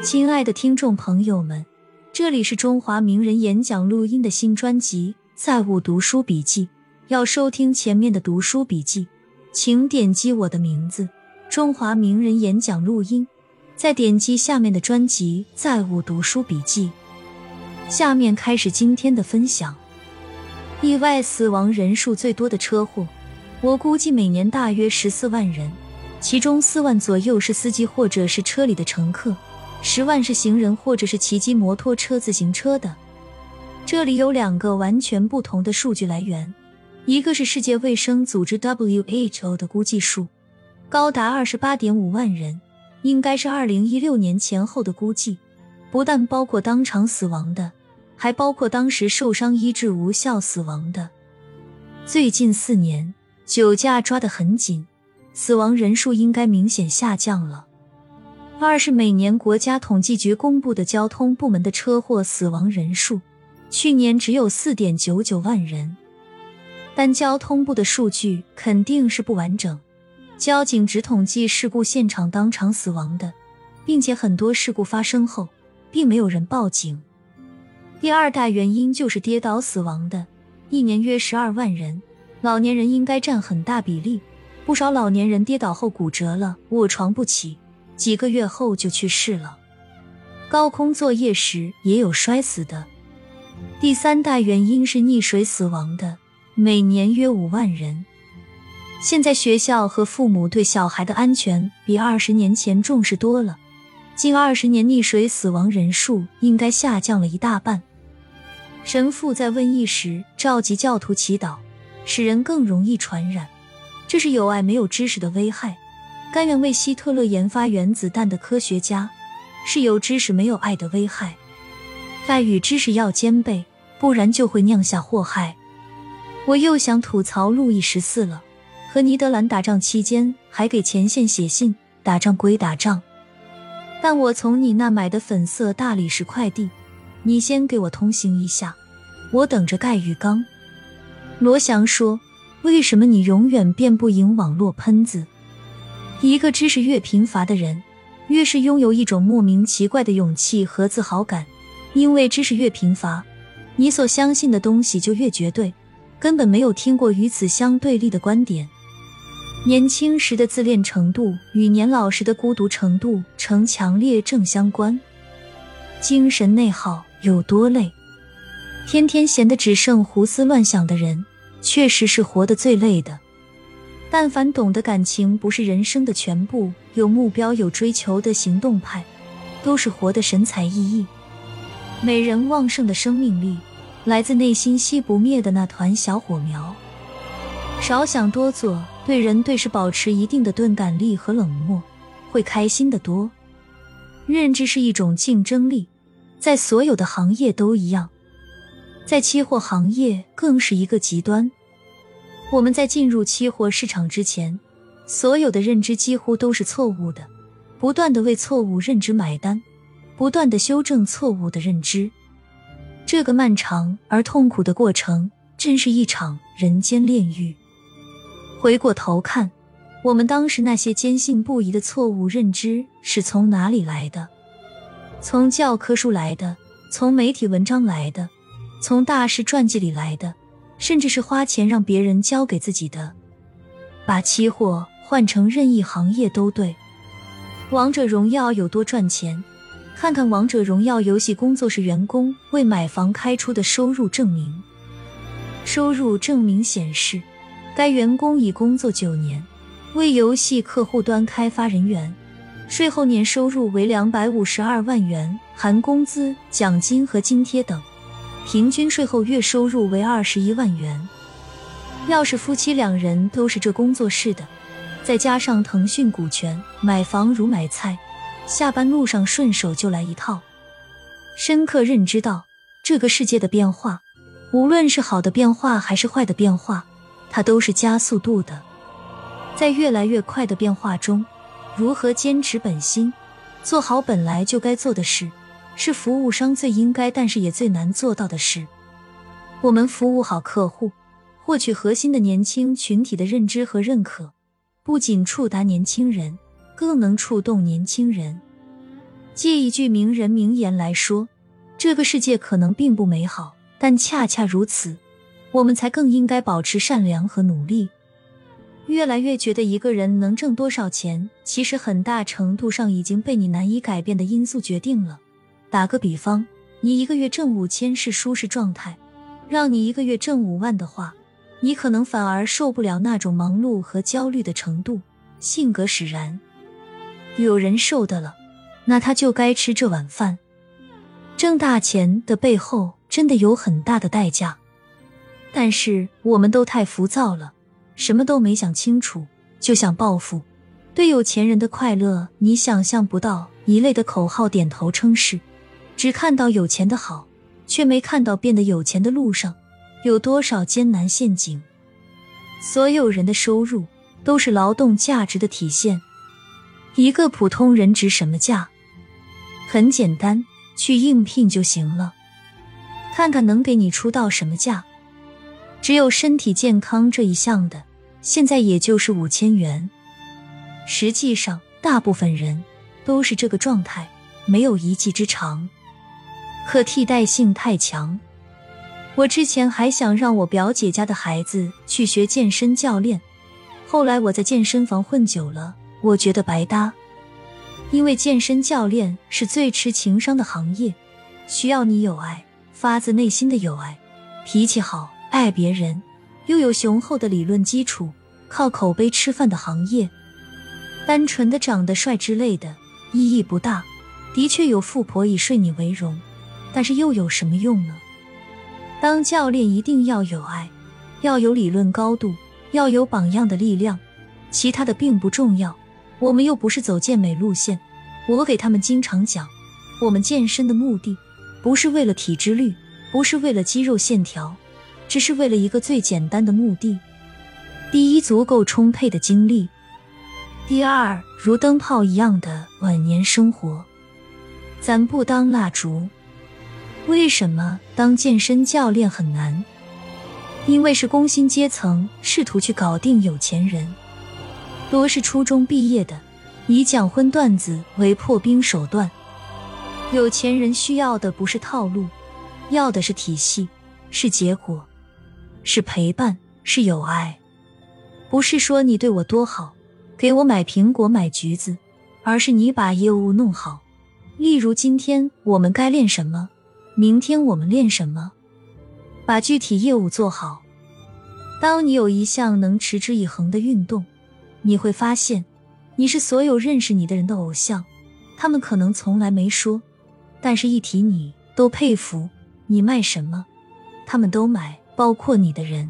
亲爱的听众朋友们，这里是中华名人演讲录音的新专辑《在物读书笔记》。要收听前面的读书笔记，请点击我的名字“中华名人演讲录音”，再点击下面的专辑《在物读书笔记》。下面开始今天的分享。意外死亡人数最多的车祸，我估计每年大约十四万人，其中四万左右是司机或者是车里的乘客，十万是行人或者是骑机摩托车、自行车的。这里有两个完全不同的数据来源，一个是世界卫生组织 WHO 的估计数，高达二十八点五万人，应该是二零一六年前后的估计，不但包括当场死亡的。还包括当时受伤医治无效死亡的。最近四年，酒驾抓得很紧，死亡人数应该明显下降了。二是每年国家统计局公布的交通部门的车祸死亡人数，去年只有四点九九万人。但交通部的数据肯定是不完整，交警只统计事故现场当场死亡的，并且很多事故发生后，并没有人报警。第二大原因就是跌倒死亡的，一年约十二万人，老年人应该占很大比例。不少老年人跌倒后骨折了，卧床不起，几个月后就去世了。高空作业时也有摔死的。第三大原因是溺水死亡的，每年约五万人。现在学校和父母对小孩的安全比二十年前重视多了，近二十年溺水死亡人数应该下降了一大半。神父在瘟疫时召集教徒祈祷，使人更容易传染，这是有爱没有知识的危害。甘愿为希特勒研发原子弹的科学家，是有知识没有爱的危害。爱与知识要兼备，不然就会酿下祸害。我又想吐槽路易十四了，和尼德兰打仗期间还给前线写信，打仗归打仗，但我从你那买的粉色大理石快递。你先给我通行一下，我等着盖浴缸。罗翔说：“为什么你永远变不赢网络喷子？一个知识越贫乏的人，越是拥有一种莫名奇怪的勇气和自豪感。因为知识越贫乏，你所相信的东西就越绝对，根本没有听过与此相对立的观点。年轻时的自恋程度与年老时的孤独程度呈强烈正相关。精神内耗。”有多累？天天闲得只剩胡思乱想的人，确实是活得最累的。但凡懂得感情不是人生的全部，有目标、有追求的行动派，都是活得神采奕奕。每人旺盛的生命力，来自内心熄不灭的那团小火苗。少想多做，对人对事保持一定的钝感力和冷漠，会开心的多。认知是一种竞争力。在所有的行业都一样，在期货行业更是一个极端。我们在进入期货市场之前，所有的认知几乎都是错误的，不断的为错误认知买单，不断的修正错误的认知。这个漫长而痛苦的过程，真是一场人间炼狱。回过头看，我们当时那些坚信不疑的错误认知是从哪里来的？从教科书来的，从媒体文章来的，从大师传记里来的，甚至是花钱让别人教给自己的。把期货换成任意行业都对。王者荣耀有多赚钱？看看王者荣耀游戏工作室员工为买房开出的收入证明。收入证明显示，该员工已工作九年，为游戏客户端开发人员。税后年收入为两百五十二万元，含工资、奖金和津贴等，平均税后月收入为二十一万元。要是夫妻两人都是这工作室的，再加上腾讯股权，买房如买菜，下班路上顺手就来一套。深刻认知到这个世界的变化，无论是好的变化还是坏的变化，它都是加速度的，在越来越快的变化中。如何坚持本心，做好本来就该做的事，是服务商最应该，但是也最难做到的事。我们服务好客户，获取核心的年轻群体的认知和认可，不仅触达年轻人，更能触动年轻人。借一句名人名言来说，这个世界可能并不美好，但恰恰如此，我们才更应该保持善良和努力。越来越觉得一个人能挣多少钱，其实很大程度上已经被你难以改变的因素决定了。打个比方，你一个月挣五千是舒适状态，让你一个月挣五万的话，你可能反而受不了那种忙碌和焦虑的程度，性格使然。有人受得了，那他就该吃这碗饭。挣大钱的背后真的有很大的代价，但是我们都太浮躁了。什么都没想清楚就想暴富，对有钱人的快乐你想象不到一类的口号点头称是，只看到有钱的好，却没看到变得有钱的路上有多少艰难陷阱。所有人的收入都是劳动价值的体现，一个普通人值什么价？很简单，去应聘就行了，看看能给你出到什么价。只有身体健康这一项的。现在也就是五千元，实际上大部分人都是这个状态，没有一技之长，可替代性太强。我之前还想让我表姐家的孩子去学健身教练，后来我在健身房混久了，我觉得白搭，因为健身教练是最吃情商的行业，需要你有爱，发自内心的有爱，脾气好，爱别人。又有雄厚的理论基础，靠口碑吃饭的行业，单纯的长得帅之类的意义不大。的确有富婆以睡你为荣，但是又有什么用呢？当教练一定要有爱，要有理论高度，要有榜样的力量，其他的并不重要。我们又不是走健美路线。我给他们经常讲，我们健身的目的不是为了体脂率，不是为了肌肉线条。只是为了一个最简单的目的：第一，足够充沛的精力；第二，如灯泡一样的晚年生活。咱不当蜡烛。为什么当健身教练很难？因为是工薪阶层试图去搞定有钱人，多是初中毕业的，以讲荤段子为破冰手段。有钱人需要的不是套路，要的是体系，是结果。是陪伴，是有爱，不是说你对我多好，给我买苹果买橘子，而是你把业务弄好。例如今天我们该练什么，明天我们练什么，把具体业务做好。当你有一项能持之以恒的运动，你会发现你是所有认识你的人的偶像。他们可能从来没说，但是一提你都佩服。你卖什么，他们都买。包括你的人。